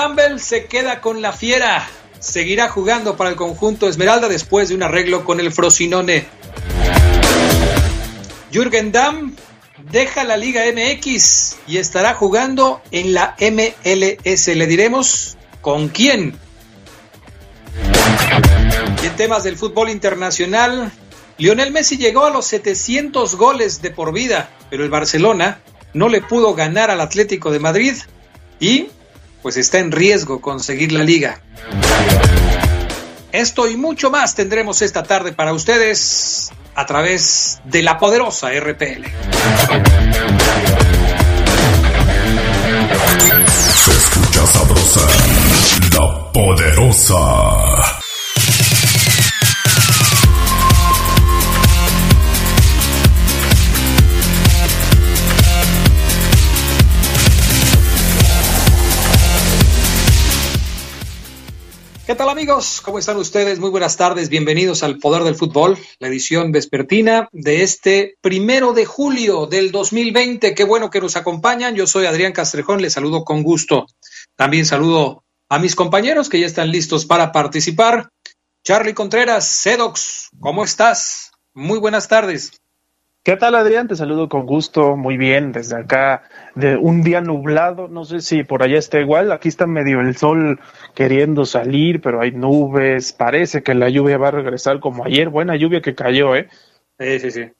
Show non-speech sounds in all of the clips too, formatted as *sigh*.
Campbell se queda con la fiera. Seguirá jugando para el conjunto Esmeralda después de un arreglo con el Frosinone. Jürgen Damm deja la Liga MX y estará jugando en la MLS. Le diremos con quién. Y en temas del fútbol internacional, Lionel Messi llegó a los 700 goles de por vida, pero el Barcelona no le pudo ganar al Atlético de Madrid y pues está en riesgo conseguir la liga. Esto y mucho más tendremos esta tarde para ustedes a través de la poderosa RPL. Se escucha sabrosa, la poderosa. ¿Qué tal amigos? ¿Cómo están ustedes? Muy buenas tardes, bienvenidos al Poder del Fútbol, la edición vespertina de este primero de julio del 2020. Qué bueno que nos acompañan. Yo soy Adrián Castrejón, les saludo con gusto. También saludo a mis compañeros que ya están listos para participar. Charlie Contreras, Sedox, ¿cómo estás? Muy buenas tardes. ¿Qué tal, Adrián? Te saludo con gusto, muy bien, desde acá, de un día nublado, no sé si por allá está igual, aquí está medio el sol queriendo salir, pero hay nubes, parece que la lluvia va a regresar como ayer, buena lluvia que cayó, ¿eh? Sí, sí, sí.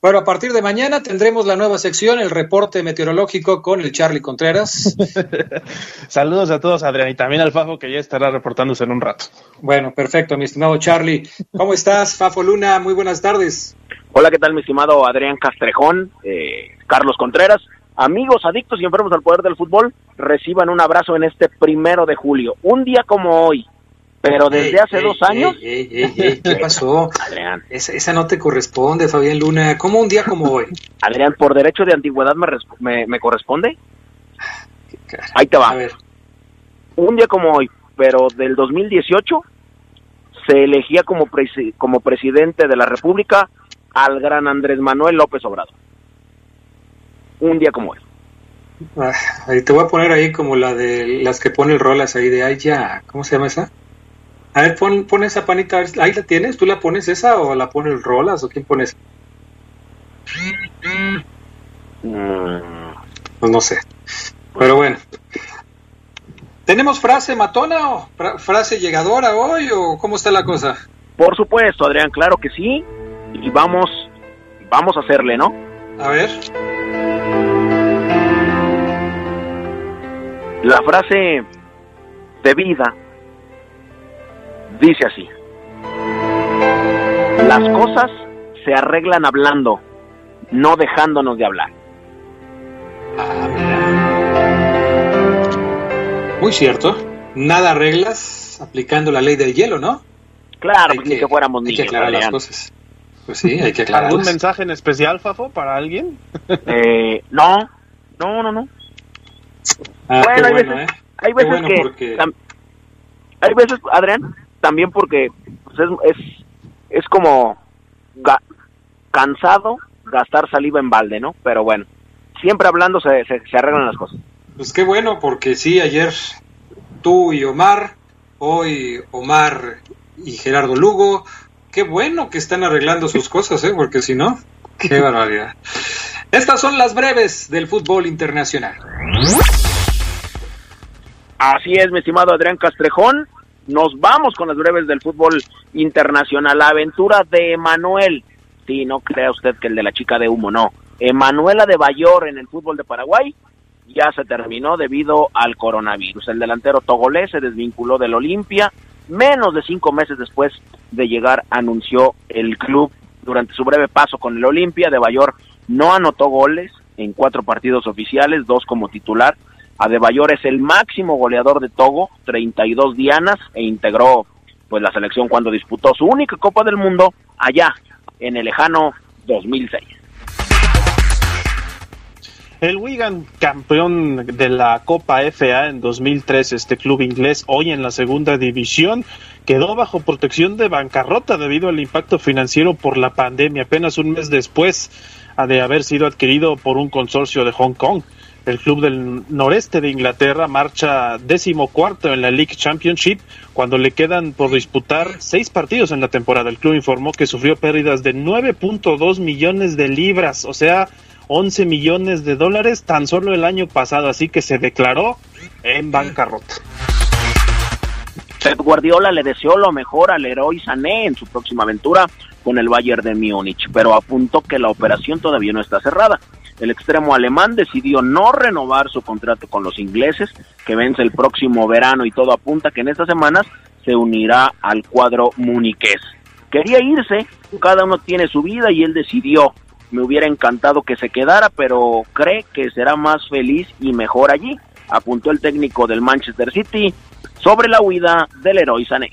Bueno, a partir de mañana tendremos la nueva sección, el reporte meteorológico con el Charlie Contreras. *laughs* Saludos a todos, Adrián, y también al Fafo que ya estará reportándose en un rato. Bueno, perfecto, mi estimado Charlie. ¿Cómo estás, Fafo Luna? Muy buenas tardes. Hola, ¿qué tal, mi estimado Adrián Castrejón, eh, Carlos Contreras? Amigos adictos y enfermos al poder del fútbol, reciban un abrazo en este primero de julio, un día como hoy, pero desde Ey, hace ey, dos años. ey, ey, ey, ¿Qué *laughs* pasó? Adrián, Esa, esa no te corresponde, Fabián Luna. ¿Cómo un día como hoy? Adrián, por derecho de antigüedad me, res- me, me corresponde. Ahí te va. A ver, Un día como hoy, pero del 2018, se elegía como, presi- como presidente de la República al gran Andrés Manuel López Obrador. Un día como hoy. ah, ahí te voy a poner ahí como la de las que pone el rolas ahí de ay ya. ¿Cómo se llama esa? A ver, pon, pon esa panita. a ver, ¿Ahí la tienes? ¿Tú la pones esa o la pone el rolas o quién pones? Mm, Pues no sé. Pero bueno. ¿Tenemos frase matona o fra- frase llegadora hoy o cómo está la cosa? Por supuesto, Adrián, claro que sí. Y vamos, vamos a hacerle, ¿no? A ver. La frase de vida dice así. Las cosas se arreglan hablando, no dejándonos de hablar. Muy cierto. Nada reglas aplicando la ley del hielo, ¿no? Claro, Hay pues, ni que fuéramos hay que niños, aclarar las cosas. Pues sí, hay que ¿Algún aclararlas. mensaje en especial, Fafo, para alguien? *laughs* Eh, no, no, no, no. Ah, Bueno, qué hay bueno, veces- ¿eh? Hay Qué veces bueno que... porque hay veces, Adrián, también porque pues, es, es, es como ga- cansado gastar saliva en balde, ¿no? Pero bueno, siempre hablando se, se, se arreglan las cosas. Pues qué bueno, porque sí, ayer tú y Omar, hoy Omar y Gerardo Lugo, qué bueno que están arreglando sus *laughs* cosas, ¿eh? Porque si no, qué barbaridad. Estas son las breves del fútbol internacional. Así es, mi estimado Adrián Castrejón. Nos vamos con las breves del fútbol internacional. La aventura de Emanuel. Sí, no crea usted que el de la chica de humo, no. Emanuela de Bayor en el fútbol de Paraguay ya se terminó debido al coronavirus. El delantero togolés se desvinculó del Olimpia Menos de cinco meses después de llegar, anunció el club durante su breve paso con el Olimpia de Bayor no anotó goles en cuatro partidos oficiales, dos como titular. Adebayor es el máximo goleador de Togo, 32 dianas, e integró pues la selección cuando disputó su única Copa del Mundo allá en el lejano 2006. El Wigan, campeón de la Copa FA en 2003, este club inglés, hoy en la segunda división, quedó bajo protección de bancarrota debido al impacto financiero por la pandemia, apenas un mes después de haber sido adquirido por un consorcio de Hong Kong. El club del noreste de Inglaterra marcha décimo cuarto en la League Championship cuando le quedan por disputar seis partidos en la temporada. El club informó que sufrió pérdidas de 9.2 millones de libras, o sea, 11 millones de dólares tan solo el año pasado, así que se declaró en bancarrota. Pep Guardiola le deseó lo mejor al héroe Sané en su próxima aventura con el Bayern de Múnich, pero apuntó que la operación todavía no está cerrada. El extremo alemán decidió no renovar su contrato con los ingleses, que vence el próximo verano y todo apunta que en estas semanas se unirá al cuadro muniqués. Quería irse, cada uno tiene su vida y él decidió me hubiera encantado que se quedara, pero cree que será más feliz y mejor allí, apuntó el técnico del Manchester City sobre la huida del héroe Sané.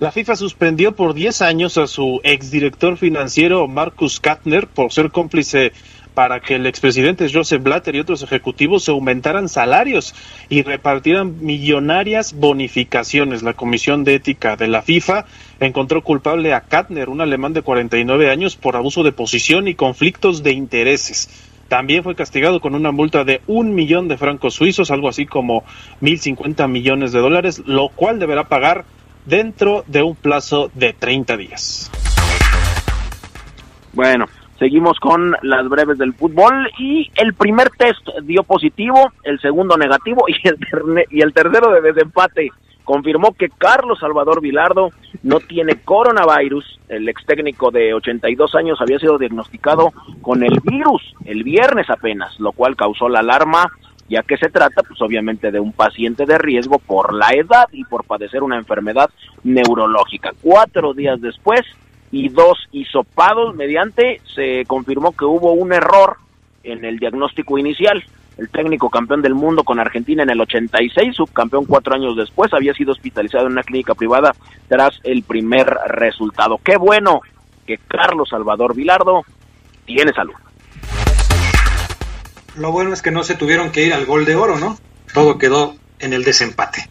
La FIFA suspendió por 10 años a su exdirector financiero Marcus Katner por ser cómplice para que el expresidente Joseph Blatter y otros ejecutivos se aumentaran salarios y repartieran millonarias bonificaciones. La Comisión de Ética de la FIFA encontró culpable a Katner, un alemán de 49 años, por abuso de posición y conflictos de intereses. También fue castigado con una multa de un millón de francos suizos, algo así como mil cincuenta millones de dólares, lo cual deberá pagar dentro de un plazo de 30 días. Bueno, Seguimos con las breves del fútbol y el primer test dio positivo, el segundo negativo *laughs* y el, y el tercero de desempate. Confirmó que Carlos Salvador Vilardo no tiene coronavirus. El ex técnico de 82 años había sido diagnosticado con el virus el viernes apenas, lo cual causó la alarma, ya que se trata, pues obviamente, de un paciente de riesgo por la edad y por padecer una enfermedad neurológica. Cuatro días después, y dos hisopados mediante se confirmó que hubo un error en el diagnóstico inicial. El técnico campeón del mundo con Argentina en el 86, subcampeón cuatro años después, había sido hospitalizado en una clínica privada tras el primer resultado. Qué bueno que Carlos Salvador Vilardo tiene salud. Lo bueno es que no se tuvieron que ir al gol de oro, ¿no? Todo quedó en el desempate.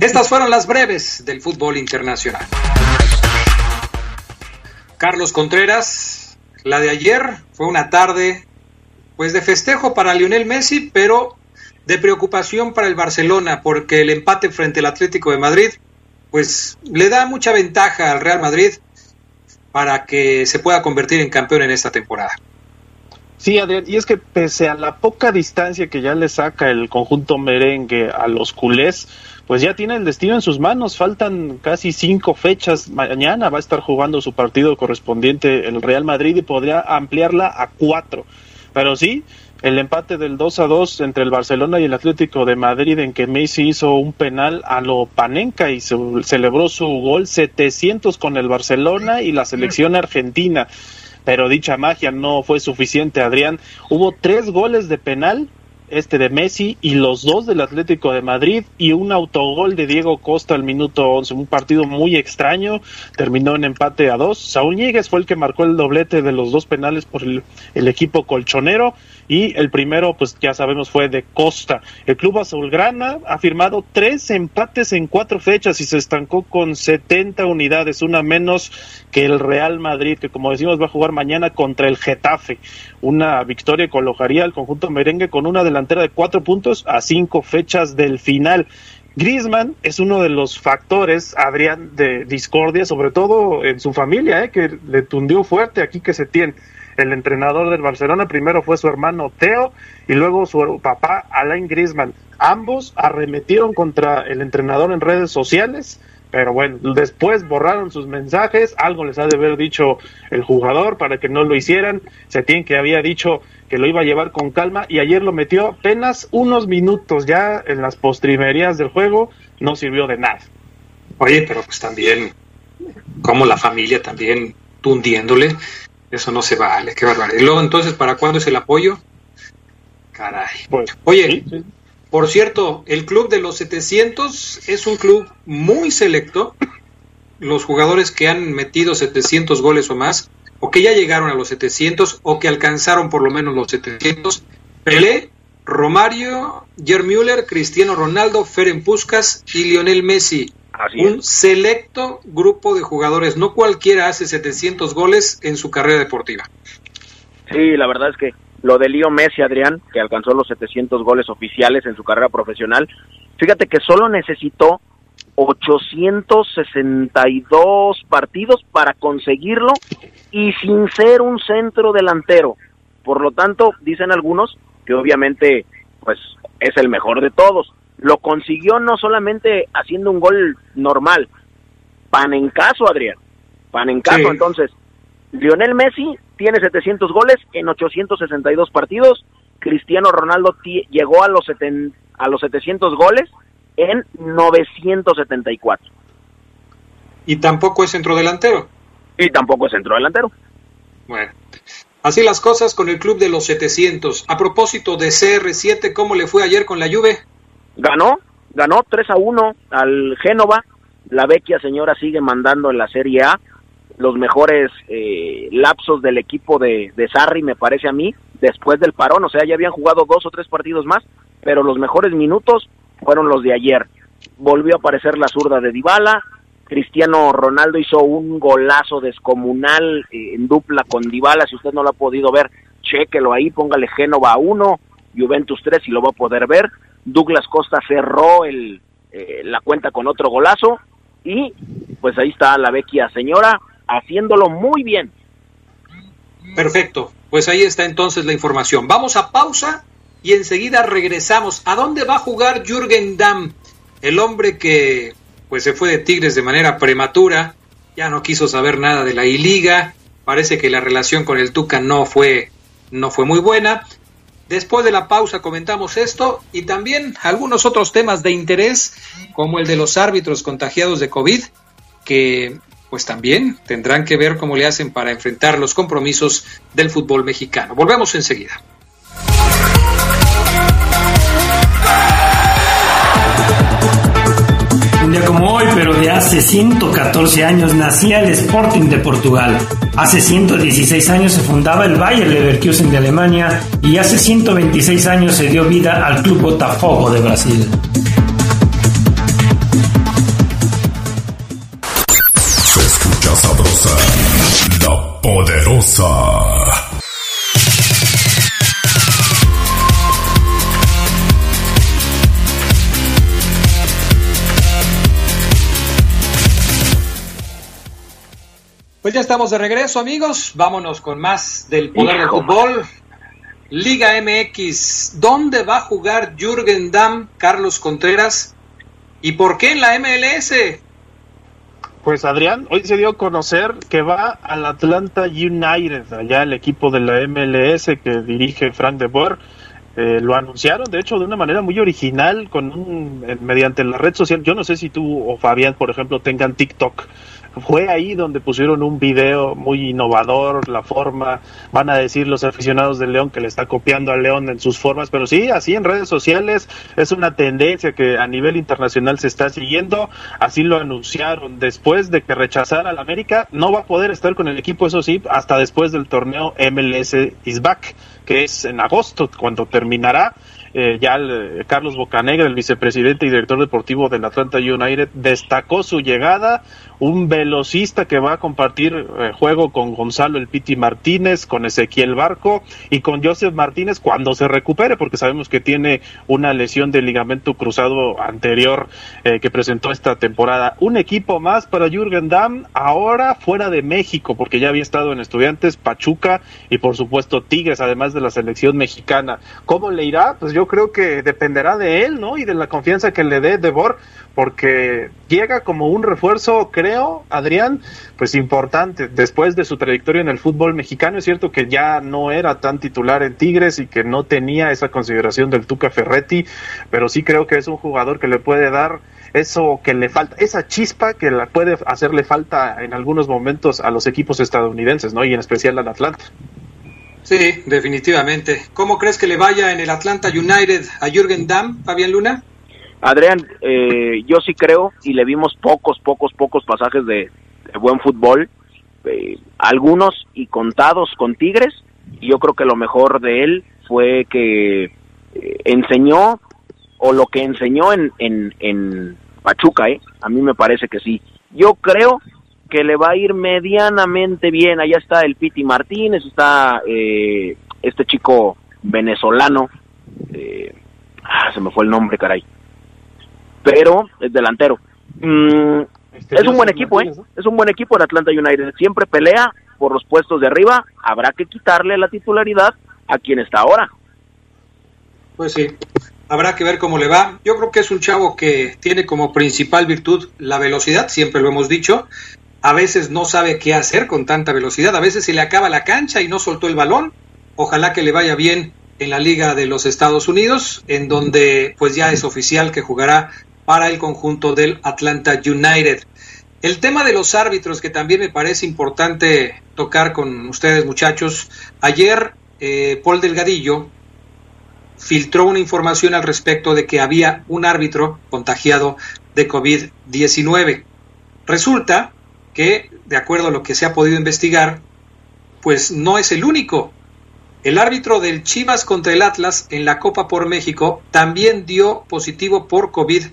Estas fueron las breves del fútbol internacional. Carlos Contreras, la de ayer fue una tarde pues de festejo para Lionel Messi, pero de preocupación para el Barcelona porque el empate frente al Atlético de Madrid pues le da mucha ventaja al Real Madrid para que se pueda convertir en campeón en esta temporada. Sí, Adrián, y es que pese a la poca distancia que ya le saca el conjunto merengue a los culés, pues ya tiene el destino en sus manos. Faltan casi cinco fechas. Mañana va a estar jugando su partido correspondiente el Real Madrid y podría ampliarla a cuatro. Pero sí, el empate del 2 a 2 entre el Barcelona y el Atlético de Madrid en que Messi hizo un penal a lo Panenka y se celebró su gol 700 con el Barcelona y la selección argentina. Pero dicha magia no fue suficiente, Adrián. Hubo tres goles de penal este de Messi y los dos del Atlético de Madrid y un autogol de Diego Costa al minuto 11. Un partido muy extraño, terminó en empate a dos. Saúl Ñíguez fue el que marcó el doblete de los dos penales por el, equipo colchonero y el primero, pues ya sabemos, fue de Costa. El club azulgrana ha firmado tres empates en cuatro fechas y se estancó con 70 unidades, una menos que el Real Madrid, que como decimos va a jugar mañana contra el Getafe. Una victoria colocaría al conjunto merengue con una delantera de cuatro puntos a cinco fechas del final. Griezmann es uno de los factores, Adrián, de discordia, sobre todo en su familia, ¿eh? que le tundió fuerte aquí que se tiene el entrenador del Barcelona. Primero fue su hermano Teo y luego su papá Alain Griezmann. Ambos arremetieron contra el entrenador en redes sociales, pero bueno, después borraron sus mensajes. Algo les ha de haber dicho el jugador para que no lo hicieran. Se tiene que había dicho que lo iba a llevar con calma y ayer lo metió apenas unos minutos ya en las postrimerías del juego no sirvió de nada. Oye, pero pues también, como la familia también tundiéndole, eso no se vale, qué barbaridad. Y luego entonces, ¿para cuándo es el apoyo? Caray. Pues, Oye, sí, sí. Por cierto, el club de los 700 es un club muy selecto. Los jugadores que han metido 700 goles o más, o que ya llegaron a los 700, o que alcanzaron por lo menos los 700, Pelé, Romario, Jer Müller, Cristiano Ronaldo, Ferenc Puskas y Lionel Messi. Así es. Un selecto grupo de jugadores. No cualquiera hace 700 goles en su carrera deportiva. Sí, la verdad es que lo de Leo Messi, Adrián, que alcanzó los 700 goles oficiales en su carrera profesional, fíjate que solo necesitó 862 partidos para conseguirlo y sin ser un centro delantero. Por lo tanto, dicen algunos que obviamente pues es el mejor de todos. Lo consiguió no solamente haciendo un gol normal, pan en caso, Adrián. Pan en caso, Sí. entonces, Lionel Messi tiene 700 goles en 862 partidos. Cristiano Ronaldo llegó a los, seten- a los 700 goles en 974. Y tampoco es centrodelantero. Y tampoco es centro delantero. Bueno, así las cosas con el club de los 700. A propósito de CR7, ¿cómo le fue ayer con la Juve? Ganó, ganó 3 a 1 al Génova. La vecchia señora sigue mandando en la Serie A los mejores eh, lapsos del equipo de, de Sarri, me parece a mí, después del parón. O sea, ya habían jugado dos o tres partidos más, pero los mejores minutos fueron los de ayer. Volvió a aparecer la zurda de Dybala. Cristiano Ronaldo hizo un golazo descomunal eh, en dupla con Dybala. Si usted no lo ha podido ver, chéquelo ahí, póngale Génova a 1, Juventus 3 y lo va a poder ver. Douglas Costa cerró el, eh, la cuenta con otro golazo y pues ahí está la vecchia señora haciéndolo muy bien. Perfecto, pues ahí está entonces la información. Vamos a pausa y enseguida regresamos. ¿A dónde va a jugar Jürgen Damm? El hombre que pues se fue de Tigres de manera prematura, ya no quiso saber nada de la I-Liga, parece que la relación con el Tuca no fue no fue muy buena. Después de la pausa comentamos esto y también algunos otros temas de interés, como el de los árbitros contagiados de COVID, que pues también tendrán que ver cómo le hacen para enfrentar los compromisos del fútbol mexicano. Volvemos enseguida. Un día como hoy, pero de hace 114 años, nacía el Sporting de Portugal. Hace 116 años se fundaba el Bayer Leverkusen de Alemania y hace 126 años se dio vida al Club Botafogo de Brasil. Poderosa. Pues ya estamos de regreso, amigos. Vámonos con más del poder del fútbol. Liga MX. ¿Dónde va a jugar Jürgen Damm, Carlos Contreras? ¿Y por qué en la MLS? Pues Adrián, hoy se dio a conocer que va al Atlanta United, allá el equipo de la MLS que dirige Frank de Boer. Eh, lo anunciaron, de hecho, de una manera muy original, con un, eh, mediante la red social. Yo no sé si tú o Fabián, por ejemplo, tengan TikTok. Fue ahí donde pusieron un video muy innovador, la forma, van a decir los aficionados del León que le está copiando al León en sus formas, pero sí, así en redes sociales es una tendencia que a nivel internacional se está siguiendo, así lo anunciaron, después de que rechazara al América, no va a poder estar con el equipo, eso sí, hasta después del torneo MLS is back, que es en agosto, cuando terminará. Eh, ya el, eh, Carlos Bocanegra, el vicepresidente y director deportivo del Atlanta United, destacó su llegada, un velocista que va a compartir eh, juego con Gonzalo El Piti Martínez, con Ezequiel Barco y con Joseph Martínez cuando se recupere, porque sabemos que tiene una lesión de ligamento cruzado anterior eh, que presentó esta temporada. Un equipo más para Jürgen Damm, ahora fuera de México, porque ya había estado en Estudiantes, Pachuca y por supuesto Tigres, además de la selección mexicana. ¿Cómo le irá? Pues yo creo que dependerá de él, ¿no? Y de la confianza que le dé Debor, porque llega como un refuerzo, creo, Adrián, pues importante. Después de su trayectoria en el fútbol mexicano, es cierto que ya no era tan titular en Tigres y que no tenía esa consideración del Tuca Ferretti, pero sí creo que es un jugador que le puede dar eso que le falta, esa chispa que la puede hacerle falta en algunos momentos a los equipos estadounidenses, ¿no? Y en especial al Atlanta. Sí, definitivamente. ¿Cómo crees que le vaya en el Atlanta United a Jürgen Damm, Fabián Luna? Adrián, eh, yo sí creo y le vimos pocos, pocos, pocos pasajes de, buen fútbol, eh, algunos y contados con Tigres, y yo creo que lo mejor de él fue que eh, enseñó o lo que enseñó en, en, en Pachuca, ¿eh? a mí me parece que sí. Yo creo que le va a ir medianamente bien. Allá está el Piti Martínez, está eh, este chico venezolano, ah, se me fue el nombre, caray, pero es delantero. Mm, este es un buen equipo, ¿eh? Es un buen equipo el Atlanta United. Siempre pelea por los puestos de arriba. Habrá que quitarle la titularidad a quien está ahora. Pues sí, habrá que ver cómo le va. Yo creo que es un chavo que tiene como principal virtud la velocidad, siempre lo hemos dicho, a veces no sabe qué hacer con tanta velocidad, a veces se le acaba la cancha y no soltó el balón. Ojalá que le vaya bien en la Liga de los Estados Unidos, en donde pues ya es oficial que jugará para el conjunto del Atlanta United. El tema de los árbitros, que también me parece importante tocar con ustedes muchachos. Ayer eh, Paul Delgadillo filtró una información al respecto de que había un árbitro contagiado de COVID-19. Resulta que, de acuerdo a lo que se ha podido investigar, pues no es el único. El árbitro del Chivas contra el Atlas en la Copa por México también dio positivo por COVID-19.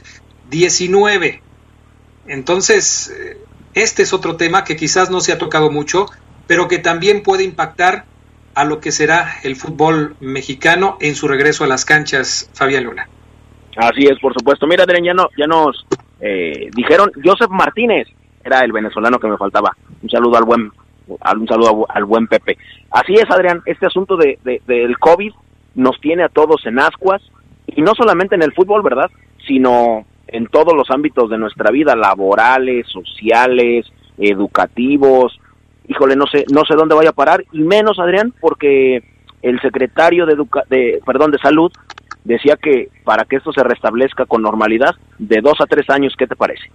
Entonces, eh, este es otro tema que quizás no se ha tocado mucho, pero que también puede impactar a lo que será el fútbol mexicano en su regreso a las canchas, Fabián Luna. Así es, por supuesto. Mira, Adrián, ya, no, ya nos eh, dijeron, Joseph Martínez era el venezolano que me faltaba. Un saludo al buen, un saludo al buen Pepe. Así es, Adrián, este asunto de, del COVID nos tiene a todos en ascuas, y no solamente en el fútbol, ¿verdad? Sino en todos los ámbitos de nuestra vida, laborales, sociales, educativos. Híjole, no sé, no sé dónde vaya a parar, y menos, Adrián, porque el secretario de, de, perdón, de salud decía que para que esto se restablezca con normalidad, de dos a tres años, ¿qué te parece?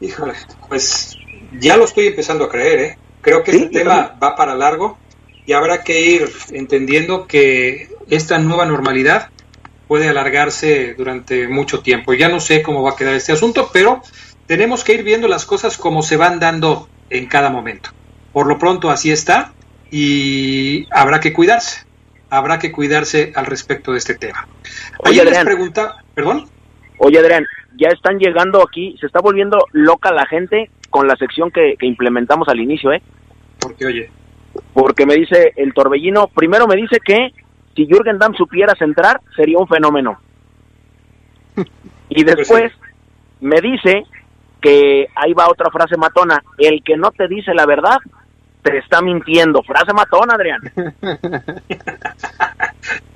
Híjole, pues ya lo estoy empezando a creer, ¿eh? Creo que este tema va para largo y habrá que ir entendiendo que esta nueva normalidad puede alargarse durante mucho tiempo. Ya no sé cómo va a quedar este asunto, pero tenemos que ir viendo las cosas como se van dando en cada momento. Por lo pronto así está y habrá que cuidarse. Habrá que cuidarse al respecto de este tema. Oye, les pregunta, perdón. Oye, Adrián, ya están llegando aquí, se está volviendo loca la gente con la sección que, implementamos al inicio, ¿eh? Porque, oye. Porque me dice el torbellino, primero me dice que si Jürgen Damm supiera centrar, sería un fenómeno. Y después me dice que ahí va otra frase matona, el que no te dice la verdad, te está mintiendo. Frase matona, Adrián. *laughs*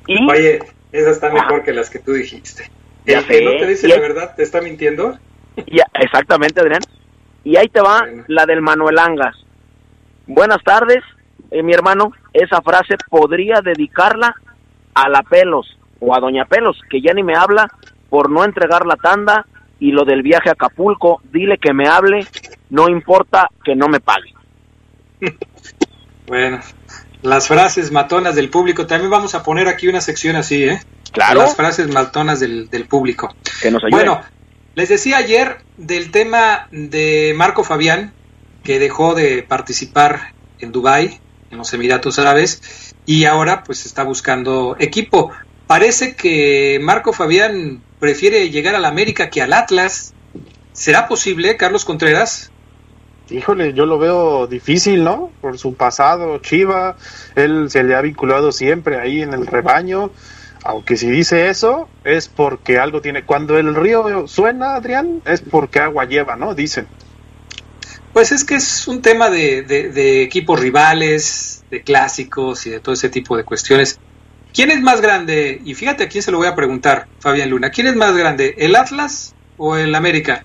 y, Oye, esa está mejor que las que tú dijiste. El que no te dice la verdad te está mintiendo. Ya, exactamente, Adrián. Y ahí te va la del Manuel Angas. Buenas tardes, eh, mi hermano. Esa frase podría dedicarla a la Pelos o a Doña Pelos, que ya ni me habla por no entregar la tanda y lo del viaje a Acapulco. Dile que me hable, no importa que no me pague. *laughs* bueno, las frases matonas del público. También vamos a poner aquí una sección así, ¿eh? Claro. Las frases matonas del, público. Que nos Bueno, les decía ayer del tema de Marco Fabián, que dejó de participar en Dubái, en los Emiratos Árabes, y ahora pues está buscando equipo. Parece que Marco Fabián prefiere llegar al América que al Atlas. ¿Será posible, Carlos Contreras? Híjole, yo lo veo difícil, ¿no? Por su pasado, Chiva, él se le ha vinculado siempre ahí en el rebaño. Aunque si dice eso, es porque algo tiene. Cuando el río suena, Adrián, es porque agua lleva, ¿no? Dicen. Pues es que es un tema de, de, equipos rivales, de clásicos y de todo ese tipo de cuestiones. ¿Quién es más grande? Y fíjate a quién se lo voy a preguntar, Fabián Luna. ¿Quién es más grande, el Atlas o el América?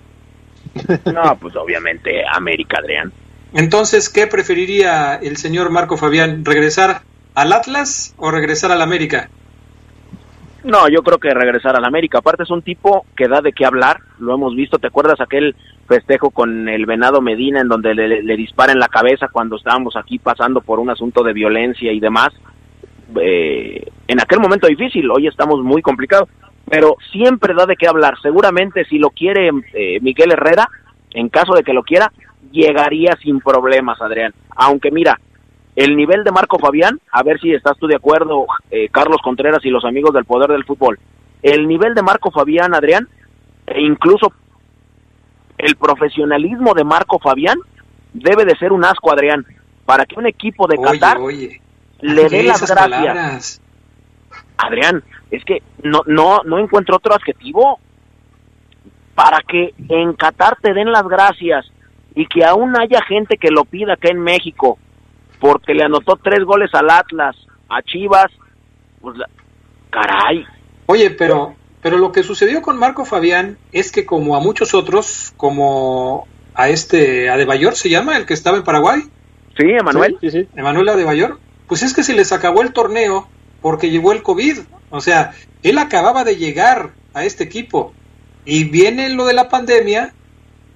No, pues obviamente América, Adrián. Entonces, ¿qué preferiría el señor Marco Fabián? ¿Regresar al Atlas o regresar al América? No, yo creo que regresar al América. Aparte es un tipo que da de qué hablar, lo hemos visto. ¿Te acuerdas aquel festejo con el Venado Medina en donde le, dispara en la cabeza cuando estábamos aquí pasando por un asunto de violencia y demás? Eh, en aquel momento difícil, hoy estamos muy complicados, pero siempre da de qué hablar. Seguramente si lo quiere eh, Miguel Herrera, en caso de que lo quiera, llegaría sin problemas, Adrián. Aunque mira, el nivel de Marco Fabián, a ver si estás tú de acuerdo, eh, Carlos Contreras y los amigos del poder del fútbol, el nivel de Marco Fabián, Adrián, e incluso el profesionalismo de Marco Fabián, debe de ser un asco, Adrián, para que un equipo de Qatar le dé las gracias. Adrián, es que no, no, no encuentro otro adjetivo para que en Qatar te den las gracias y que aún haya gente que lo pida acá en México porque le anotó tres goles al Atlas, a Chivas, pues caray. Oye, pero, pero lo que sucedió con Marco Fabián es que como a muchos otros, como a este Adebayor se llama, el que estaba en Paraguay. Sí, Emanuel. Sí, sí, Emanuel Adebayor. Pues es que se les acabó el torneo porque llegó el COVID. O sea, él acababa de llegar a este equipo y viene lo de la pandemia,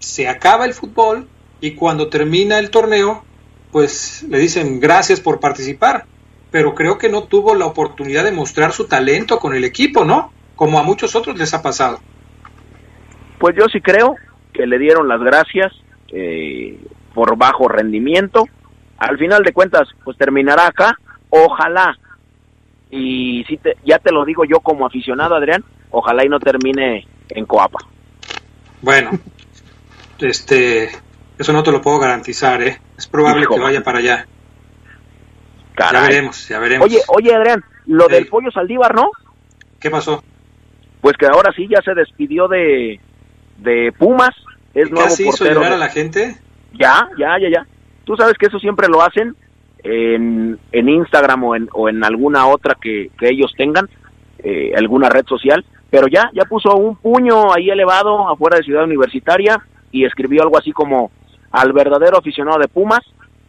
se acaba el fútbol y cuando termina el torneo, pues le dicen gracias por participar, pero creo que no tuvo la oportunidad de mostrar su talento con el equipo, ¿no? Como a muchos otros les ha pasado. Pues yo sí creo que le dieron las gracias eh, por bajo rendimiento. Al final de cuentas, pues terminará acá. Ojalá, y si te, ya te lo digo yo como aficionado, Adrián, ojalá y no termine en Coapa. Bueno, este, eso no te lo puedo garantizar, ¿eh? Es probable que vaya para allá. Ya veremos, ya veremos. Oye, oye, Adrián, lo del pollo Saldívar, ¿no? ¿Qué pasó? Pues que ahora sí ya se despidió de, de Pumas. Es nuevo ¿Casi hizo llorar a la gente? Ya, ya, ya, ya. Tú sabes que eso siempre lo hacen en, en Instagram o en, o en alguna otra que, que ellos tengan, eh, alguna red social. Pero ya, ya puso un puño ahí elevado afuera de Ciudad Universitaria y escribió algo así como al verdadero aficionado de Pumas,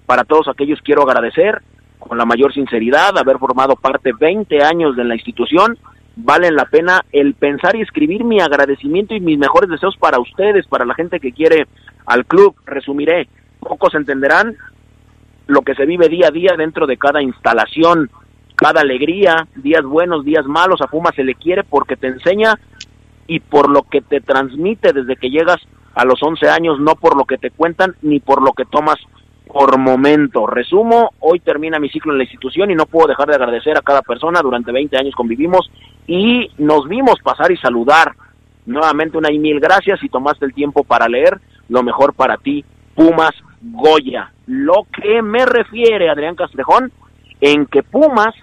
para todos aquellos quiero agradecer con la mayor sinceridad haber formado parte 20 años de la institución. Valen la pena el pensar y escribir mi agradecimiento y mis mejores deseos para ustedes, para la gente que quiere al club. Resumiré, pocos entenderán lo que se vive día a día dentro de cada instalación, cada alegría, días buenos, días malos. A Pumas se le quiere porque te enseña y por lo que te transmite desde que llegas a los 11 años, no por lo que te cuentan ni por lo que tomas por momento. Resumo, hoy termina mi ciclo en la institución y no puedo dejar de agradecer a cada persona. Durante 20 años convivimos y nos vimos pasar y saludar. Nuevamente una y mil gracias y tomaste el tiempo para leer lo mejor para ti, Pumas Goya. Lo que me refiere, Adrián Castrejón, en que Pumas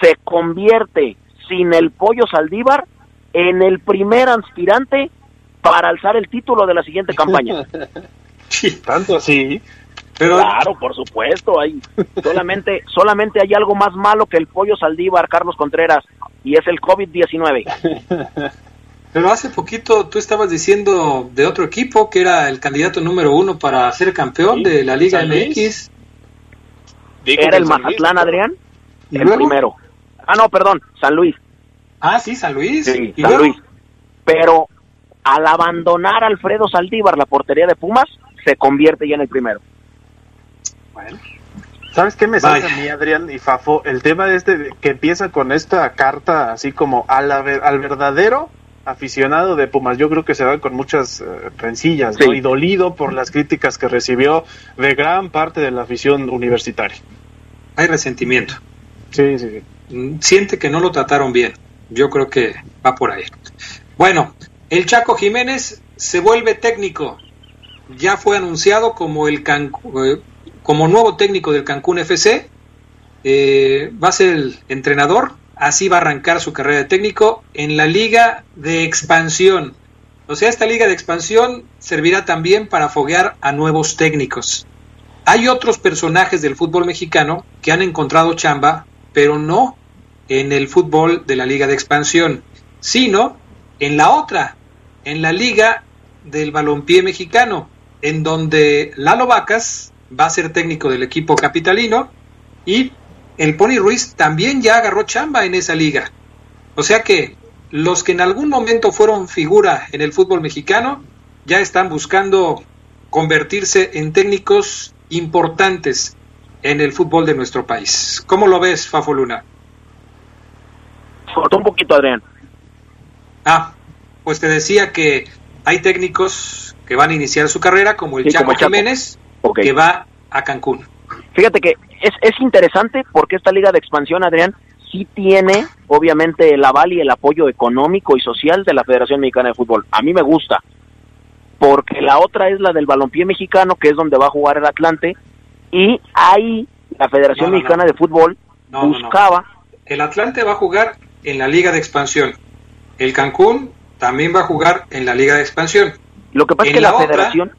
se convierte sin el pollo Saldívar en el primer aspirante para alzar el título de la siguiente campaña. *laughs* sí, tanto así. Pero... Claro, por supuesto, hay solamente *laughs* solamente hay algo más malo que el pollo Saldívar, Carlos Contreras, y es el COVID-19. Pero hace poquito tú estabas diciendo de otro equipo que era el candidato número uno para ser campeón de la Liga MX. ¿Era el Mazatlán, Adrián? el primero. Ah, no, perdón, San Luis. Ah, sí, San Luis. Sí, San Luis. Pero al abandonar Alfredo Saldívar la portería de Pumas, se convierte ya en el primero. Bueno. ¿Sabes qué me sale a mí, Adrián y Fafo? El tema este que empieza con esta carta así como al, al verdadero aficionado de Pumas. Yo creo que se va con muchas eh, rencillas y dolido por las críticas que recibió de gran parte de la afición universitaria. Hay resentimiento. Sí, sí, sí. Mm, siente que no lo trataron bien. Yo creo que va por ahí. Bueno, el Chaco Jiménez se vuelve técnico. Ya fue anunciado como el eh, como nuevo técnico del Cancún FC. Eh, va a ser el entrenador. Así va a arrancar su carrera de técnico en la Liga de Expansión. O sea, esta Liga de Expansión servirá también para foguear a nuevos técnicos. Hay otros personajes del fútbol mexicano que han encontrado chamba, pero no en el fútbol de la Liga de Expansión, sino en la otra, en la Liga del Balompié Mexicano, en donde Lalo Vacas va a ser técnico del equipo capitalino y el Pony Ruiz también ya agarró chamba en esa liga. O sea que los que en algún momento fueron figura en el fútbol mexicano ya están buscando convertirse en técnicos importantes en el fútbol de nuestro país. ¿Cómo lo ves, Fafo Luna? Cortó un poquito, Adrián. Ah, pues te decía que hay técnicos que van a iniciar su carrera, como el Sí, Chaco como el Chaco. Jiménez, que va a Cancún. Fíjate que es, es interesante porque esta liga de expansión, Adrián, sí tiene obviamente el aval y el apoyo económico y social de la Federación Mexicana de Fútbol. A mí me gusta, porque la otra es la del balompié mexicano, que es donde va a jugar el Atlante, y ahí la Federación No, no, Mexicana no. de Fútbol buscaba, El Atlante va a jugar en la Liga de Expansión. El Cancún también va a jugar en la Liga de Expansión. lo que pasa es que la, la otra- Federación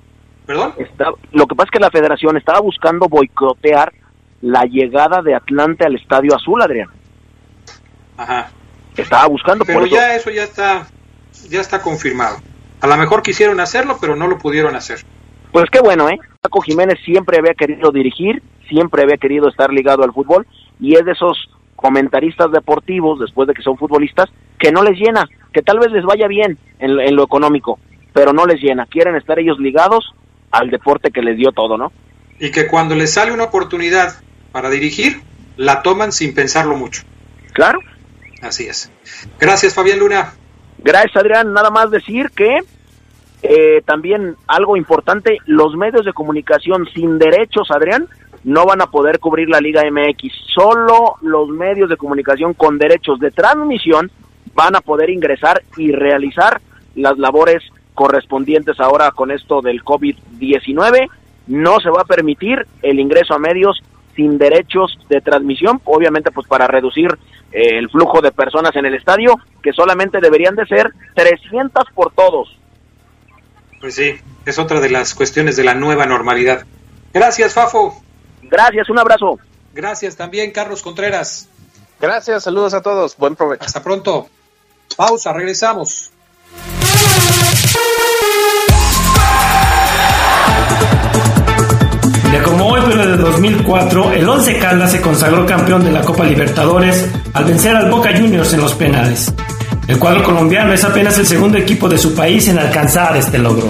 ¿Perdón? está, lo que pasa es que la Federación estaba buscando boicotear la llegada de Atlante al Estadio Azul, Adrián. Ajá. Estaba buscando Pero por eso. ya eso ya está, ya está confirmado. A lo mejor quisieron hacerlo, pero no lo pudieron hacer. Pues qué bueno, ¿eh? Paco Jiménez siempre había querido dirigir, siempre había querido estar ligado al fútbol y es de esos comentaristas deportivos, después de que son futbolistas, que no les llena, que tal vez les vaya bien en, en lo económico, pero no les llena. Quieren estar ellos ligados al deporte que les dio todo, ¿no? Y que cuando les sale una oportunidad para dirigir, la toman sin pensarlo mucho. Claro. Así es. Gracias, Fabián Luna. Gracias, Adrián. Nada más decir que eh, también algo importante, los medios de comunicación sin derechos, Adrián, no van a poder cubrir la Liga MX. Solo los medios de comunicación con derechos de transmisión van a poder ingresar y realizar las labores correspondientes ahora con esto del COVID-19. No se va a permitir el ingreso a medios sin derechos de transmisión, obviamente pues para reducir eh, el flujo de personas en el estadio, que solamente deberían de ser 300 por todos. Pues sí, es otra de las cuestiones de la nueva normalidad. Gracias, Fafo. Gracias, un abrazo. Gracias también, Carlos Contreras. Gracias, saludos a todos. Buen provecho. Hasta pronto. Pausa, regresamos. De como hoy, pero de 2004, el Once Caldas se consagró campeón de la Copa Libertadores al vencer al Boca Juniors en los penales. El cuadro colombiano es apenas el segundo equipo de su país en alcanzar este logro.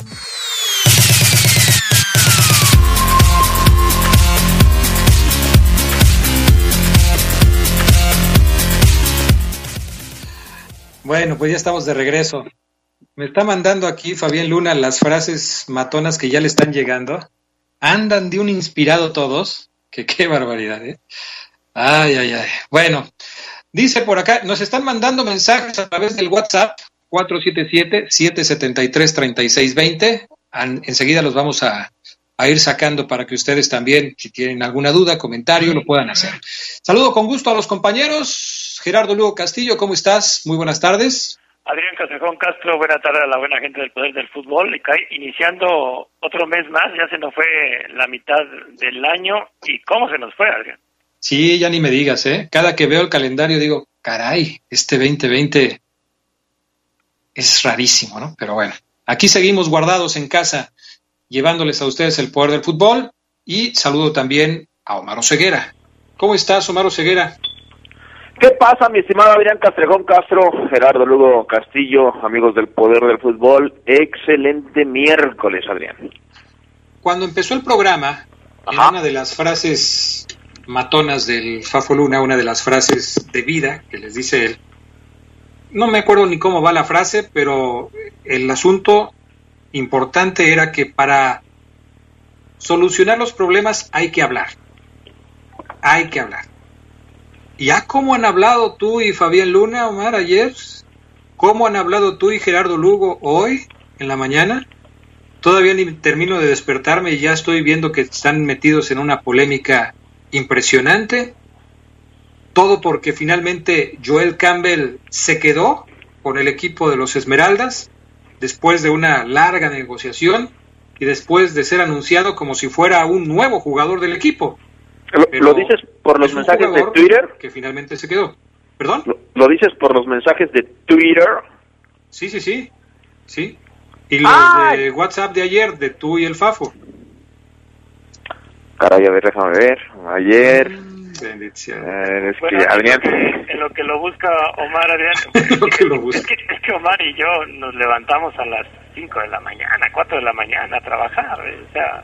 Bueno, pues ya estamos de regreso. Me está mandando aquí Fabián Luna las frases matonas que ya le están llegando. Andan de un inspirado todos. Que qué barbaridad, ¿eh? Ay, ay, ay. Bueno, dice por acá, nos están mandando mensajes a través del WhatsApp 477-773-3620. An- Enseguida los vamos a, a ir sacando para que ustedes también, si tienen alguna duda, comentario, lo puedan hacer. Saludo con gusto a los compañeros. Gerardo Lugo Castillo, ¿cómo estás? Muy buenas tardes. Adrián Castrejón Castro, buena tarde a la buena gente del Poder del Fútbol. Iniciando otro mes más, ya se nos fue la mitad del año. ¿Y cómo se nos fue, Adrián? Sí, ya ni me digas, ¿eh? Cada que veo el calendario digo, caray, este 2020 es rarísimo, ¿no? Pero bueno, aquí seguimos guardados en casa, llevándoles a ustedes el poder del fútbol y saludo también a Omar Ceguera. ¿Cómo estás, Omar Ceguera? ¿Qué pasa, mi estimado Adrián Castrejón Castro, Gerardo Lugo Castillo, amigos del Poder del Fútbol? Excelente miércoles, Adrián. Cuando empezó el programa, en una de las frases matonas del Fafo Luna, una de las frases de vida que les dice él, no me acuerdo ni cómo va la frase, pero el asunto importante era que para solucionar los problemas hay que hablar. Hay que hablar. ¿Ya cómo han hablado tú y Fabián Luna, Omar, ayer? ¿Cómo han hablado tú y Gerardo Lugo hoy, en la mañana? Todavía ni termino de despertarme y ya estoy viendo que están metidos en una polémica impresionante. Todo porque finalmente Joel Campbell se quedó con el equipo de los Esmeraldas después de una larga negociación y después de ser anunciado como si fuera un nuevo jugador del equipo. ¿Lo, lo dices por los mensajes de Twitter? Que finalmente se quedó. ¿Perdón? ¿Lo, ¿Lo, dices por los mensajes de Twitter? Sí, sí, sí. Sí. Y los ¡Ay! de WhatsApp de ayer, de tú y el Fafo. Caray, a ver, déjame ver. Ayer. Bendición. eh, es Bueno, que en, Adrián. lo que, en lo que lo busca Omar, Adrián. *laughs* En lo que lo busca. Es que, es que Omar y yo nos levantamos a las 5 de la mañana, 4 de la mañana a trabajar. O sea,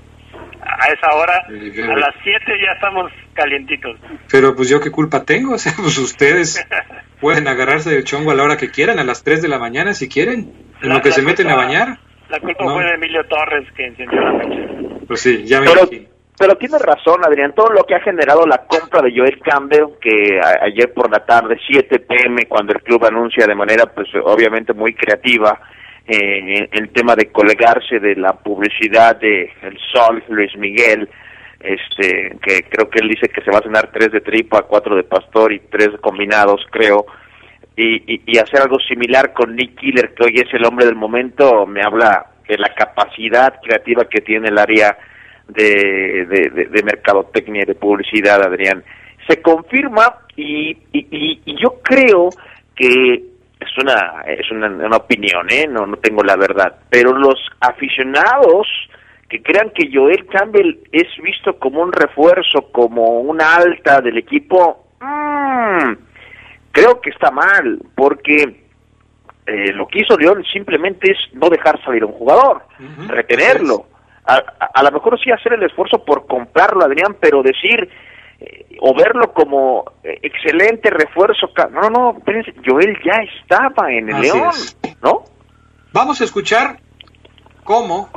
a esa hora, a las 7 ya estamos calientitos. Pero pues yo qué culpa tengo, *laughs* o sea, pues ustedes *laughs* pueden agarrarse del chongo a la hora que quieran, a las 3 de la mañana si quieren, en La- lo que se meten a bañar. La culpa No. fue de Emilio Torres que encendió la mecha. Pues sí, ya me Pero, imagino. pero tienes razón, Adrián. Todo lo que ha generado la compra de Joel Campbell, que a- ayer por la tarde, 7 pm, cuando el club anuncia de manera, pues obviamente muy creativa, eh, el tema de colgarse de la publicidad de El Sol, Luis Miguel, este, que creo que él dice que se va a cenar tres de tripa, cuatro de pastor y tres combinados, creo. Y, y, hacer algo similar con Nick Killer, que hoy es el hombre del momento, me habla de la capacidad creativa que tiene el área de, de, de- mercadotecnia y de publicidad, Adrián. Se confirma y, y- y yo creo que es una es una, una opinión, ¿eh? no, no tengo la verdad, pero los aficionados que crean que Joel Campbell es visto como un refuerzo, como una alta del equipo, mm, creo que está mal, porque eh, lo que hizo León simplemente es no dejar salir a un jugador, retenerlo. A, a- a lo mejor sí hacer el esfuerzo por comprarlo, Adrián, pero decir eh, o verlo como eh, excelente refuerzo. No, no, no, espérense, Joel ya estaba en el Así León, es. ¿no? Vamos a escuchar cómo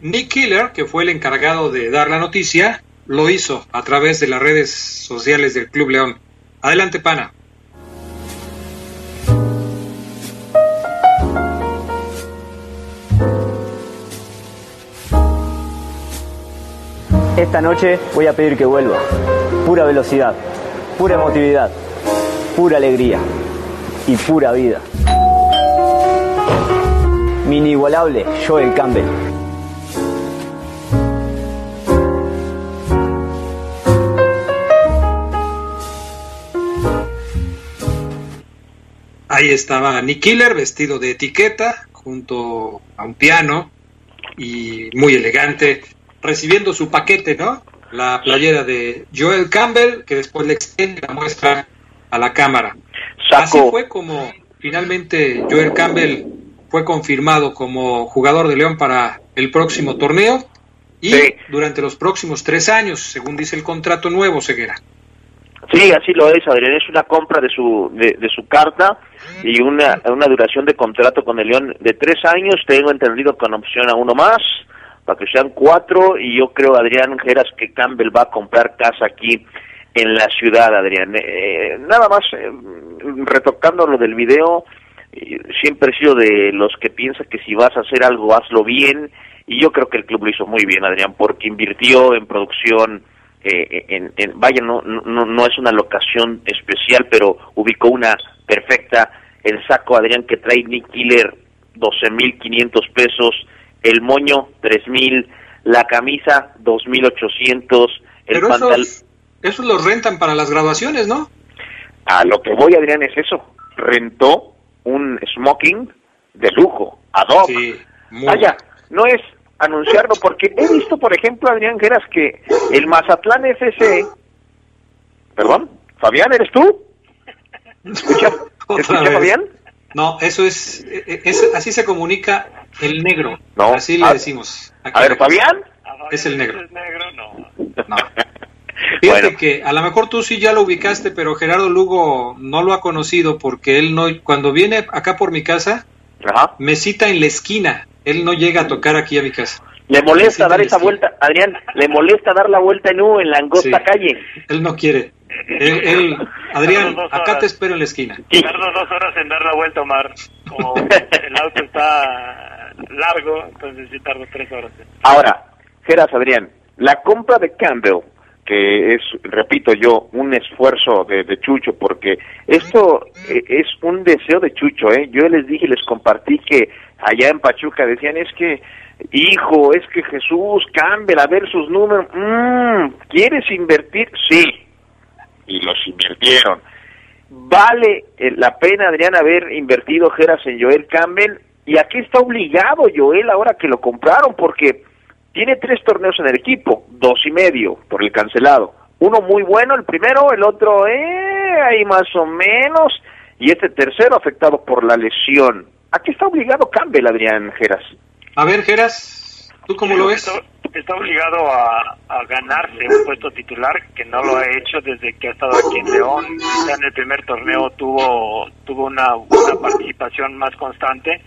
Nick Killer, que fue el encargado de dar la noticia, lo hizo a través de las redes sociales del Club León. Adelante, pana. Esta noche voy a pedir que vuelva. Pura velocidad, pura emotividad, pura alegría y pura vida. Mi inigualable Joel Campbell. Ahí estaba Nick Killer vestido de etiqueta junto a un piano y muy elegante, recibiendo su paquete, ¿no? La playera de Joel Campbell, que después le extiende la muestra a la cámara. Así fue como finalmente Joel Campbell fue confirmado como jugador de León para el próximo torneo y Sí. durante los próximos tres años, según dice el contrato nuevo, Ceguera. sí, así lo es, Adrián, es una compra de su de, de su carta y una, una duración de contrato con el León de tres años, tengo entendido con opción a uno más, sean cuatro, y yo creo, Adrián Geras, que Campbell va a comprar casa aquí en la ciudad, Adrián. Eh, nada más, eh, retocando lo del video, eh, siempre he sido de los que piensa que si vas a hacer algo, hazlo bien, y yo creo que el club lo hizo muy bien, Adrián, porque invirtió en producción, eh, en, en- vaya, no, no, no es una locación especial, pero ubicó una perfecta, el saco, Adrián, que trae Nick Killer, 12.500 pesos, el moño, 3.000, la camisa, 2.800, el Pero pantalón... esos, esos los rentan para las graduaciones, ¿no? A lo que voy, Adrián, es eso. Rentó un smoking de lujo, ad hoc. Sí, muy Vaya, no es anunciarlo, porque he visto, por ejemplo, Adrián Geras, que el Mazatlán FC... ¿Perdón? ¿Fabián, eres tú? ¿Escucha, *laughs* ¿escucha. Fabián? No, eso es, e- es- así se comunica el negro. No, así le decimos. Aquí A ver, Fabián. Es el negro. ¿Es negro? No. No. *laughs* Fíjate Bueno. que a lo mejor tú sí ya lo ubicaste, pero Gerardo Lugo no lo ha conocido porque él no, cuando viene acá por mi casa, Ajá. me cita en la esquina. Él no llega a tocar aquí a mi casa. Le molesta dar esa vuelta, Adrián, le molesta dar la vuelta en U en la angosta Sí. calle. Él no quiere. Él, él- Adrián, acá te espero en la esquina. Tardo dos horas en dar la vuelta, Omar. Como el auto está largo, entonces sí tardo tres horas. Ahora, Geras Adrián, la compra de Campbell que es, repito yo, un esfuerzo de, Chucho, porque esto eh, es un deseo de Chucho, ¿eh? Yo les dije, les compartí que allá en Pachuca decían, es que, hijo, es que Jesús, cambia a ver sus números, mm, ¿quieres invertir? Sí, y los invirtieron. ¿Vale eh, la pena, Adrián, haber invertido Geras en Joel Campbell? ¿Y a qué está obligado Joel ahora que lo compraron? Porque tiene tres torneos en el equipo, dos y medio por el cancelado. Uno muy bueno, el primero, el otro, eh, ahí más o menos, y este tercero afectado por la lesión. ¿A qué está obligado Campbell, Adrián Geras? A ver, Geras, ¿tú cómo lo ves? Está, obligado a, a, ganarse un puesto titular que no lo ha hecho desde que ha estado aquí en León. Ya en el primer torneo tuvo, tuvo una, una participación más constante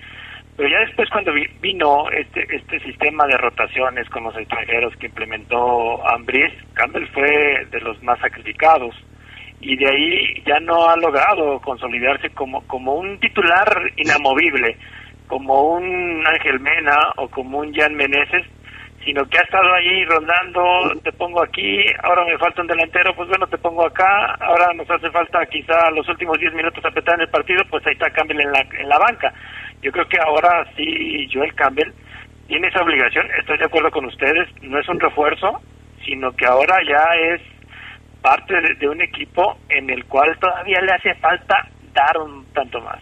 pero ya después cuando vino este este sistema de rotaciones con los extranjeros que implementó Ambris, Campbell fue de los más sacrificados. Y de ahí ya no ha logrado consolidarse como como un titular inamovible, como un Ángel Mena o como un Jan Meneses, sino que ha estado ahí rondando, te pongo aquí, ahora me falta un delantero, pues bueno, te pongo acá, ahora nos hace falta quizá los últimos 10 minutos apretar en el partido, pues ahí está Campbell en la, en la banca yo creo que ahora sí Joel Campbell tiene esa obligación, estoy de acuerdo con ustedes, no es un refuerzo, sino que ahora ya es parte de, un equipo en el cual todavía le hace falta dar un tanto más.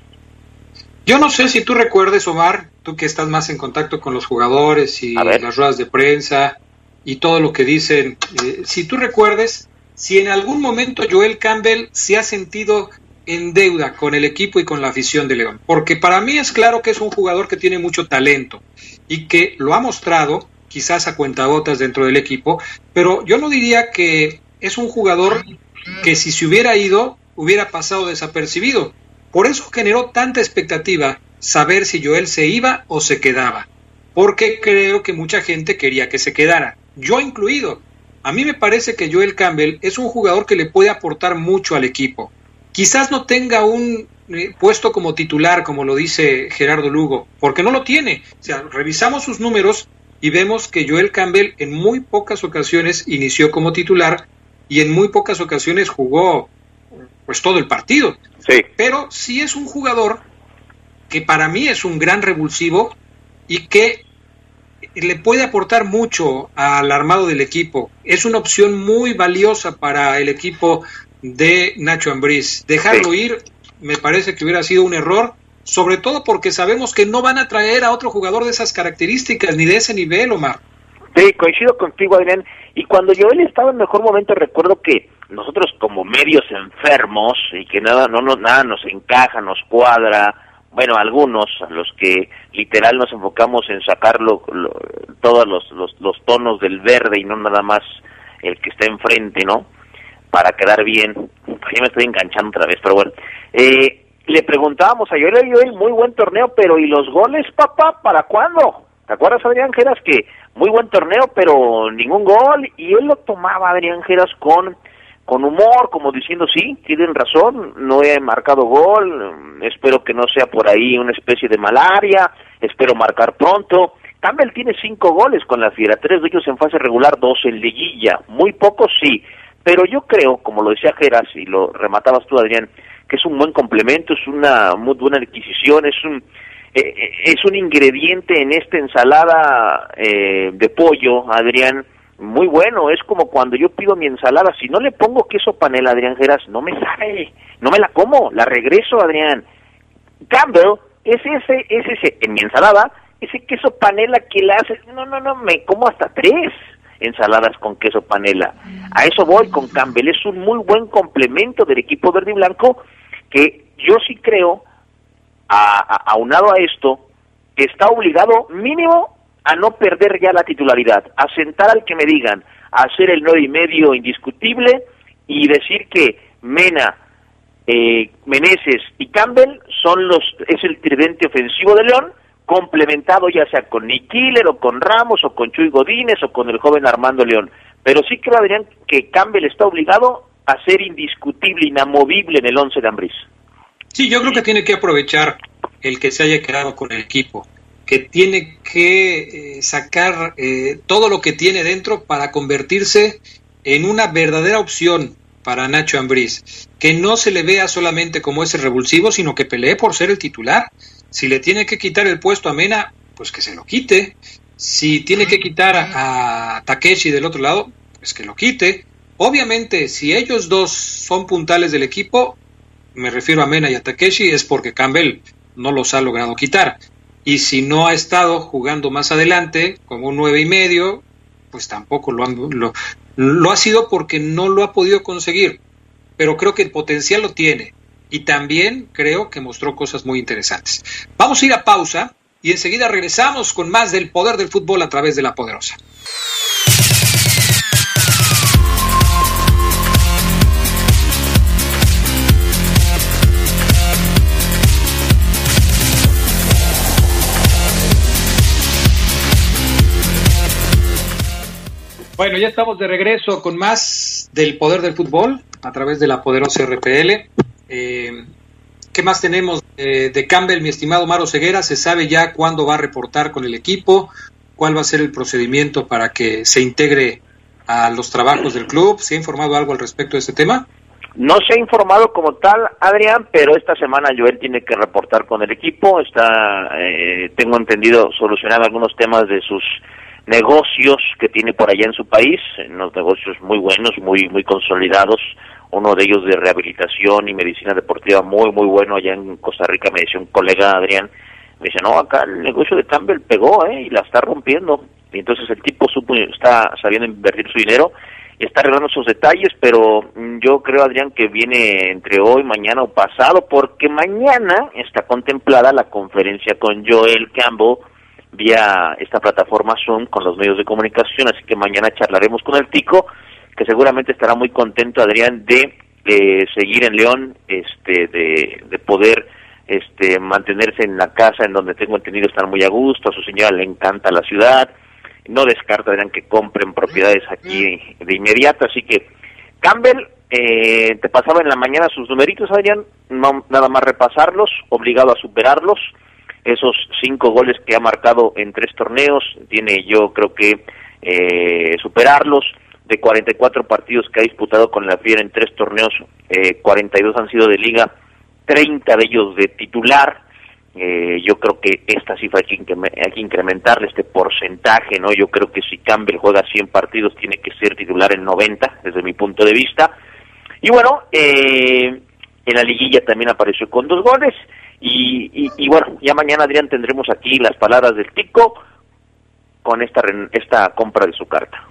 Yo no sé si tú recuerdes, Omar, tú que estás más en contacto con los jugadores y las ruedas de prensa y todo lo que dicen, eh, si tú recuerdes, si en algún momento Joel Campbell se ha sentido en deuda con el equipo y con la afición de León, porque para mí es claro que es un jugador que tiene mucho talento y que lo ha mostrado, quizás a cuentagotas dentro del equipo, pero yo no diría que es un jugador que si se hubiera ido hubiera pasado desapercibido. Por eso generó tanta expectativa saber si Joel se iba o se quedaba, porque creo que mucha gente quería que se quedara, yo incluido. A mí me parece que Joel Campbell es un jugador que le puede aportar mucho al equipo Quizás no tenga un eh, puesto como titular, como lo dice Gerardo Lugo, porque no lo tiene. O sea, revisamos sus números y vemos que Joel Campbell en muy pocas ocasiones inició como titular y en muy pocas ocasiones jugó pues todo el partido. Sí. Pero sí es un jugador que para mí es un gran revulsivo y que le puede aportar mucho al armado del equipo. Es una opción muy valiosa para el equipo de Nacho Ambriz. Dejarlo ir me parece que hubiera sido un error, sobre todo porque sabemos que no van a traer a otro jugador de esas características ni de ese nivel, Omar. Sí, coincido contigo, Adrián. Y cuando yo él estaba en mejor momento, recuerdo que nosotros como medios enfermos y que nada, no, no, nada nos encaja, nos cuadra, bueno, algunos, a los que literal nos enfocamos en sacar todos los, los, los tonos del verde y no nada más el que está enfrente, ¿no? Para quedar bien. Yo me estoy enganchando otra vez, pero bueno. Eh, le preguntábamos a Joel, Joel, muy buen torneo, pero ¿y los goles, papá? ¿Para cuándo? ¿Te acuerdas, Adrián Geras, que muy buen torneo, pero ningún gol? Y él lo tomaba, Adrián Geras, con, con humor, como diciendo, sí, tienen razón, no he marcado gol, espero que no sea por ahí una especie de malaria, espero marcar pronto. Campbell tiene cinco goles con la Fiera, tres de ellos en fase regular, dos en liguilla, muy pocos sí, pero yo creo, como lo decía Geras y lo rematabas tú, Adrián, que es un buen complemento, es una muy buena adquisición, es un eh, eh, es un ingrediente en esta ensalada eh, de pollo, Adrián, muy bueno. Es como cuando yo pido mi ensalada, si no le pongo queso panela, Adrián Geras, no me sabe, no me la como, la regreso, Adrián. Campbell es ese, es ese, en mi ensalada, ese queso panela que le hace, no, no, no, me como hasta tres ensaladas con queso panela. A eso voy con Campbell, es un muy buen complemento del equipo verde y blanco que yo sí creo, aunado a esto, que está obligado mínimo a no perder ya la titularidad, a sentar al que me digan, a hacer el nueve y medio indiscutible y decir que Mena, eh, Meneses y Campbell son los es el tridente ofensivo de León complementado ya sea con Nick Killer o con Ramos o con Chuy Godínez o con el joven Armando León. Pero sí creo, Adrián, que Campbell está obligado a ser indiscutible, inamovible en el once de Ambriz. Sí, yo creo que tiene que aprovechar el que se haya quedado con el equipo, que tiene que eh, sacar eh, todo lo que tiene dentro para convertirse en una verdadera opción para Nacho Ambriz, que no se le vea solamente como ese revulsivo, sino que pelee por ser el titular. Si le tiene que quitar el puesto a Mena, pues que se lo quite. Si tiene que quitar a, Takeshi del otro lado, pues que lo quite. Obviamente, si ellos dos son puntales del equipo, me refiero a Mena y a Takeshi, es porque Campbell no los ha logrado quitar. Y si no ha estado jugando más adelante, como un nueve y medio, pues tampoco lo, han, lo, lo ha sido porque no lo ha podido conseguir, pero creo que el potencial lo tiene y también creo que mostró cosas muy interesantes. Vamos a ir a pausa y enseguida regresamos con más del poder del fútbol a través de la poderosa. Bueno, ya estamos de regreso con más del poder del fútbol a través de la poderosa RPL. Eh, ¿Qué más tenemos de Campbell, mi estimado Maro Ceguera? ¿Se sabe ya cuándo va a reportar con el equipo? ¿Cuál va a ser el procedimiento para que se integre a los trabajos del club? ¿Se ha informado algo al respecto de este tema? No se ha informado como tal, Adrián, pero esta semana Joel tiene que reportar con el equipo. Está, eh, tengo entendido, solucionar algunos temas de sus negocios que tiene por allá en su país, unos negocios muy buenos, muy muy consolidados, uno de ellos de rehabilitación y medicina deportiva muy muy bueno allá en Costa Rica, me decía un colega Adrián, me dice, no, acá el negocio de Campbell pegó, ¿eh? Y la está rompiendo. Y entonces el tipo supo, está sabiendo invertir su dinero y está arreglando sus detalles, pero mm, yo creo, Adrián, que viene entre hoy, mañana o pasado, porque mañana está contemplada la conferencia con Joel Campbell, vía esta plataforma Zoom con los medios de comunicación, así que mañana charlaremos con el Tico, que seguramente estará muy contento, Adrián, de eh, seguir en León, este, de, de poder este, mantenerse en la casa en donde tengo entendido estar muy a gusto, a su señora le encanta la ciudad, no descarta, Adrián, que compren propiedades aquí de inmediato, así que Campbell, eh, te pasaba en la mañana sus numeritos, Adrián, no, nada más repasarlos, obligado a superarlos, esos cinco goles que ha marcado en tres torneos, tiene yo creo que eh, superarlos. De 44 partidos que ha disputado con la Fiera en tres torneos, eh, 42 han sido de liga, 30 de ellos de titular. Eh, yo creo que esta cifra hay que, hay que incrementarle este porcentaje, ¿no? Yo creo que si Campbell juega 100 partidos tiene que ser titular en 90, desde mi punto de vista. Y bueno, eh, en la liguilla también apareció con dos goles. Y, y, bueno, ya mañana, Adrián, tendremos aquí las palabras del Tico con esta, esta compra de su carta.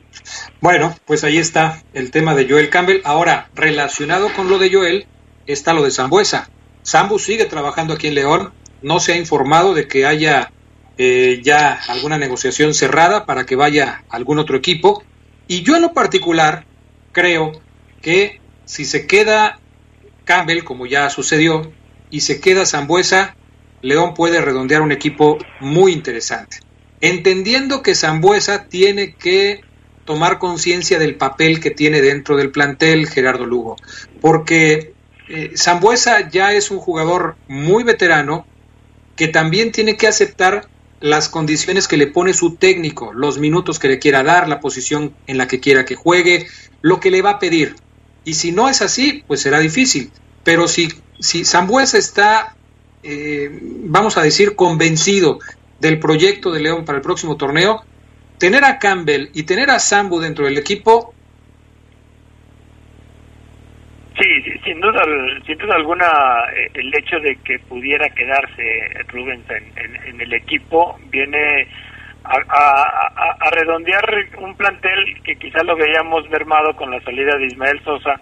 Bueno, pues ahí está el tema de Joel Campbell. Ahora, relacionado con lo de Joel, está lo de Zambuesa. Zambu sigue trabajando aquí en León, no se ha informado de que haya eh, ya alguna negociación cerrada para que vaya algún otro equipo. Y yo en lo particular creo que si se queda Campbell, como ya sucedió, y se queda Zambuesa, León puede redondear un equipo muy interesante. Entendiendo que Zambuesa tiene que tomar conciencia del papel que tiene dentro del plantel Gerardo Lugo, porque eh, Zambuesa ya es un jugador muy veterano que también tiene que aceptar las condiciones que le pone su técnico, los minutos que le quiera dar, la posición en la que quiera que juegue, lo que le va a pedir. Y si no es así, pues será difícil. Pero si si Zambuesa está, eh, vamos a decir, convencido del proyecto de León para el próximo torneo, tener a Campbell y tener a Sambu dentro del equipo. Sí, sin duda, sin duda alguna, eh, el hecho de que pudiera quedarse Rubens en, el equipo viene a, a, redondear un plantel que quizá lo veíamos mermado con la salida de Ismael Sosa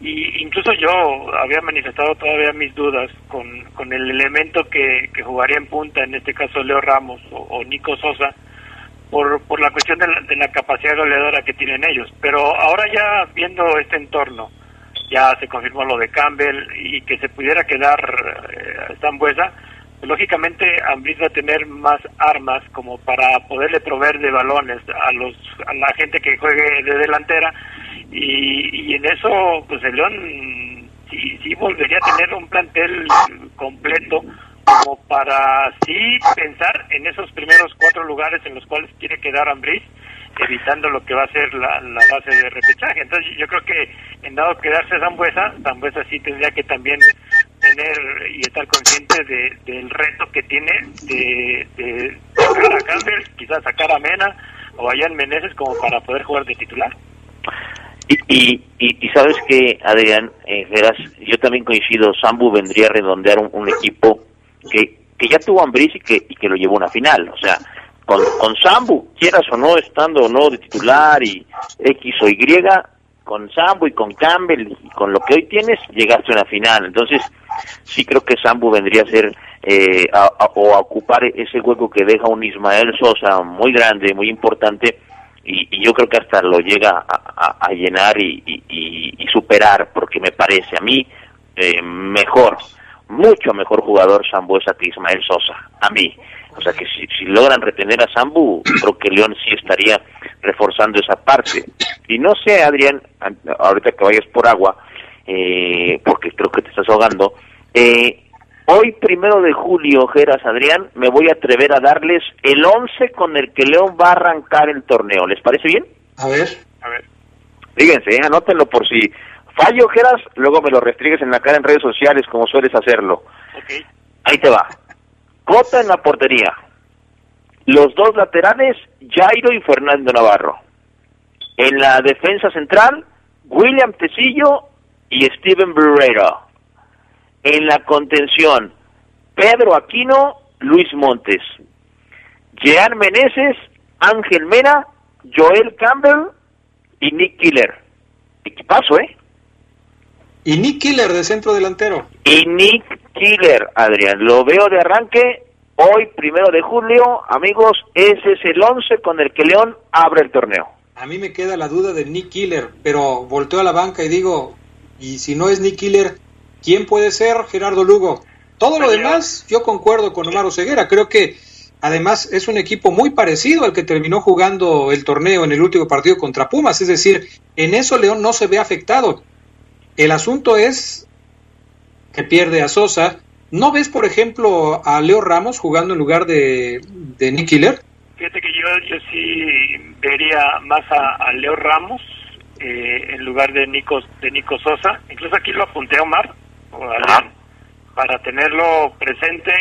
y incluso yo había manifestado todavía mis dudas con, con el elemento que, que jugaría en punta, en este caso Leo Ramos o, Nico Sosa, por, por la cuestión de la, de la, capacidad goleadora que tienen ellos. Pero ahora ya viendo este entorno, ya se confirmó lo de Campbell y que se pudiera quedar eh, Zambuesa, lógicamente Ambris va a tener más armas como para poderle proveer de balones a los a la gente que juegue de delantera y, y en eso pues el León sí, sí volvería a tener un plantel completo como para sí pensar en esos primeros cuatro lugares en los cuales quiere quedar Ambris evitando lo que va a ser la, la base de repechaje. Entonces yo creo que en dado quedarse Zambuesa, Zambuesa sí tendría que también tener y estar consciente de, del reto que tiene de, sacar a Campbell, quizás sacar a Mena o a Jan Meneses como para poder jugar de titular. Y, y, y, sabes que, Adrián, eh, verás, yo también coincido, Sambu vendría a redondear un, equipo que, que ya tuvo Ambris y que, y que lo llevó a una final. O sea, con, con Sambu, quieras o no, estando o no de titular y X o Y, con Sambu y con Campbell y con lo que hoy tienes, llegaste a una final. Entonces, sí creo que Sambu vendría a ser eh, a, o a ocupar ese hueco que deja un Ismael Sosa muy grande, muy importante, y, y yo creo que hasta lo llega a, llenar y, y, y, superar, porque me parece a mí eh, mejor, mucho mejor jugador Sambuesa que Ismael Sosa, a mí. O sea que si, si logran retener a Sambu, creo que León sí estaría reforzando esa parte. Y no sé, Adrián, ahorita que vayas por agua, eh, porque creo que te estás ahogando, eh, hoy primero de julio, Geras Adrián, me voy a atrever a darles el 11 con el que León va a arrancar el torneo. ¿Les parece bien? A ver. A ver. Fíjense, eh, anótenlo por si fallo, Geras, luego me lo restrigues en la cara en redes sociales como sueles hacerlo. Okay. Ahí te va. Cota en la portería. Los dos laterales, Jairo y Fernando Navarro. En la defensa central, William Tecillo y Steven Barrero. En la contención, Pedro Aquino, Luis Montes. Jean Meneses, Ángel Mena, Joel Campbell y Nick Killer. Equipazo, ¿eh? Y Nick Killer de centro delantero. Y Nick Killer, Adrián. Lo veo de arranque hoy, primero de julio. Amigos, ese es el 11 con el que León abre el torneo. A mí me queda la duda de Nick Killer, pero volteo a la banca y digo, y si no es Nick Killer, ¿quién puede ser Gerardo Lugo? Todo lo demás, yo concuerdo con Omar Oseguera. Creo que además es un equipo muy parecido al que terminó jugando el torneo en el último partido contra Pumas. Es decir, en eso León no se ve afectado. El asunto es que pierde a Sosa. ¿No ves, por ejemplo, a Leo Ramos jugando en lugar de, de Nick Killer? Fíjate que yo, yo sí vería más a, a Leo Ramos eh, en lugar de Nico, de Nico Sosa. Incluso aquí lo apunté a Omar, para tenerlo presente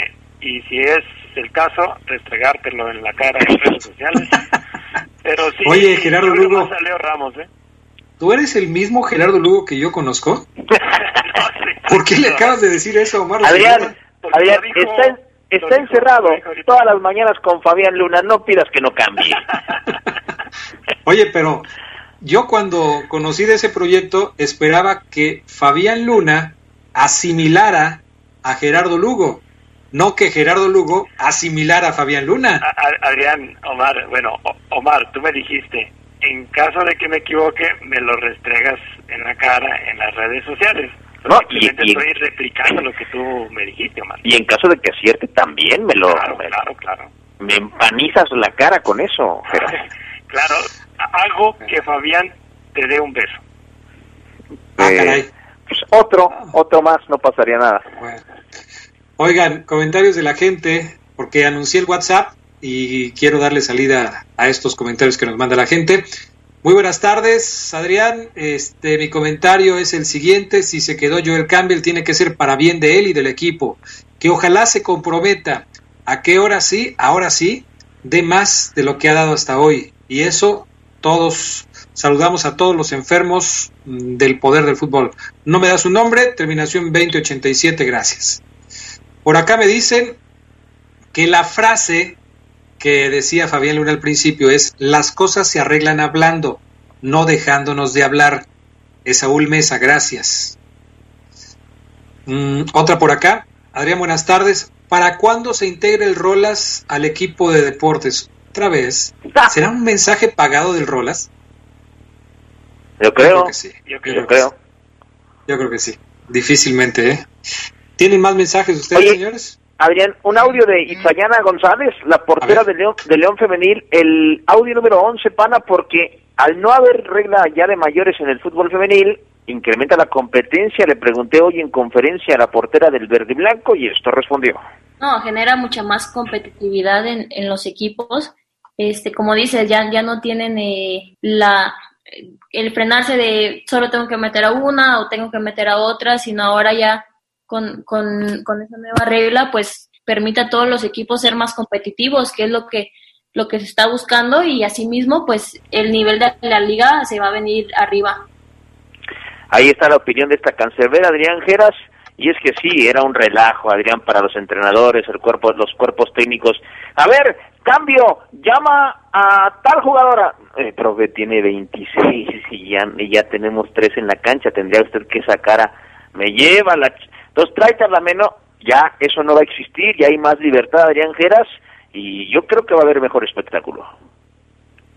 y si es el caso, restregártelo en la cara en redes sociales. *laughs* Pero sí, Oye, Gerardo Lugo. más a Leo Ramos, ¿eh? ¿Tú eres el mismo Gerardo Lugo que yo conozco? *laughs* ¿Por qué le acabas de decir eso a Omar? Adrián, Adrián, dijo- está, en- está dijo- encerrado todas las mañanas con Fabián Luna. No pidas que no cambie. *laughs* Oye, pero yo cuando conocí de ese proyecto esperaba que Fabián Luna asimilara a Gerardo Lugo, no que Gerardo Lugo asimilara a Fabián Luna. Adrián, Omar, bueno, Omar, tú me dijiste, en caso de que me equivoque, me lo restregas en la cara en las redes sociales. No, y- Simplemente y- estoy replicando lo que tú me dijiste, Omar. Y en caso de que acierte también me lo Claro, me, claro, claro. me empanizas la cara con eso. Gerardo. *laughs* Claro, hago que Fabián te dé un beso. Ah, caray. Pues otro, otro más, no pasaría nada. Oigan, comentarios de la gente, porque anuncié el WhatsApp y quiero darle salida a estos comentarios que nos manda la gente. Muy buenas tardes, Adrián. Este, mi comentario es el siguiente: si se quedó Joel Campbell, tiene que ser para bien de él y del equipo. Que ojalá se comprometa a que ahora sí, ahora sí, dé más de lo que ha dado hasta hoy. Y eso, todos saludamos a todos los enfermos mm, del poder del fútbol. No me da su nombre, terminación 2087, gracias. Por acá me dicen que la frase que decía Fabián Luna al principio es las cosas se arreglan hablando, no dejándonos de hablar. Es Saúl Mesa, gracias. Mm, otra por acá. Adrián, buenas tardes. ¿Para cuándo se integra el Rolas al equipo de deportes? Otra vez. *laughs* ¿Será un mensaje pagado del Rolas? Yo creo, que sí. Yo yo creo. creo. Yo creo que sí. Difícilmente, ¿eh? ¿Tienen más mensajes ustedes, Oye, señores? Adrián, un audio de Itzayana González, la portera de León, de León Femenil, el audio número 11, pana, porque al no haber regla ya de mayores en el fútbol femenil, incrementa la competencia. Le pregunté hoy en conferencia a la portera del Verde y Blanco y esto respondió. No, genera mucha más competitividad en, en los equipos, este, como dices, ya, ya no tienen eh, la el frenarse de solo tengo que meter a una o tengo que meter a otra, sino ahora ya con, con, con esa nueva regla, pues permite a todos los equipos ser más competitivos, que es lo que lo que se está buscando y asimismo pues el nivel de la liga se va a venir arriba. Ahí está la opinión de esta cancerbera Adrián Geras y es que sí, era un relajo Adrián para los entrenadores, el cuerpo, los cuerpos técnicos. A ver, cambio, llama a tal jugadora, eh, que tiene 26 y ya, y ya tenemos tres en la cancha, tendría usted que sacar a, me lleva la, entonces trae la menos, ya eso no va a existir, ya hay más libertad Adrián Geras y yo creo que va a haber mejor espectáculo.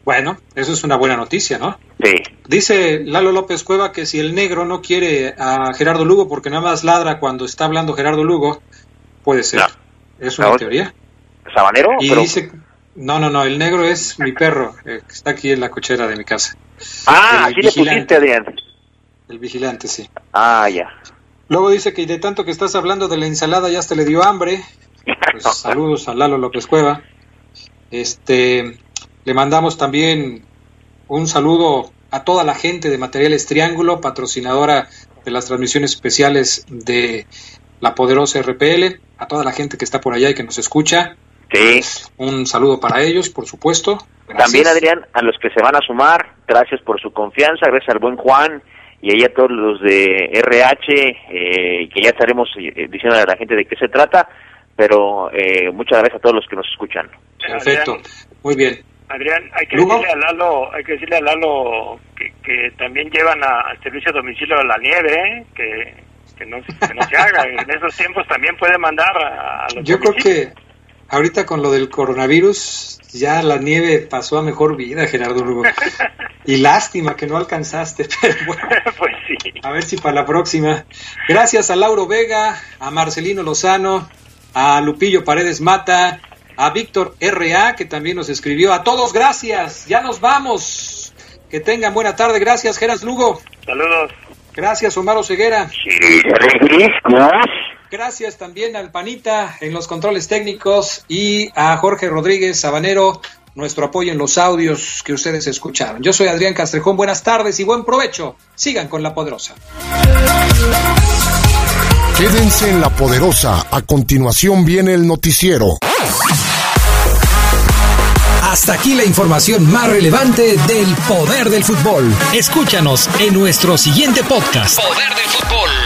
Bueno, eso es una buena noticia, ¿no? Sí. Dice Lalo López Cueva que si el negro no quiere a Gerardo Lugo porque nada más ladra cuando está hablando Gerardo Lugo, puede ser. Es una teoría. ¿Sabanero? Y dice, no, no, no, el negro es mi perro, eh, que está aquí en la cochera de mi casa. Ah, aquí le pusiste, Adrián. El vigilante, sí. Ah, ya. Luego dice que de tanto que estás hablando de la ensalada ya hasta le dio hambre. Pues, *laughs* saludos a Lalo López Cueva. Este, le mandamos también un saludo a toda la gente de Materiales Triángulo, patrocinadora de las transmisiones especiales de la poderosa RPL, a toda la gente que está por allá y que nos escucha. Sí. un saludo para ellos, por supuesto. También, Adrián, a los que se van a sumar, gracias por su confianza, gracias al buen Juan y ahí a todos los de RH, eh, que ya estaremos eh, diciendo a la gente de qué se trata, pero eh, muchas gracias a todos los que nos escuchan. Perfecto, muy bien. Adrián, hay que decirle a Lalo, hay que decirle a Lalo que, también llevan al servicio a domicilio la nieve, ¿eh? que, que, no, se haga. *laughs* en esos tiempos también puede mandar a, los Yo creo que ahorita con lo del coronavirus ya la nieve pasó a mejor vida, Gerardo Lugo. *laughs* y lástima que no alcanzaste, *laughs* pero bueno. *laughs* pues sí. A ver si para la próxima. Gracias a Lauro Vega, a Marcelino Lozano, a Lupillo Paredes Mata, a Víctor R.A., que también nos escribió. A todos, gracias. Ya nos vamos. Que tengan buena tarde. Gracias, Geras Lugo. Saludos. Gracias, Omar Ceguera. Gracias también al Panita en los controles técnicos y a Jorge Rodríguez Sabanero, nuestro apoyo en los audios que ustedes escucharon. Yo soy Adrián Castrejón. Buenas tardes y buen provecho. Sigan con La Poderosa. Quédense en La Poderosa. A continuación viene el noticiero. Hasta aquí la información más relevante del poder del fútbol. Escúchanos en nuestro siguiente podcast. Poder del fútbol.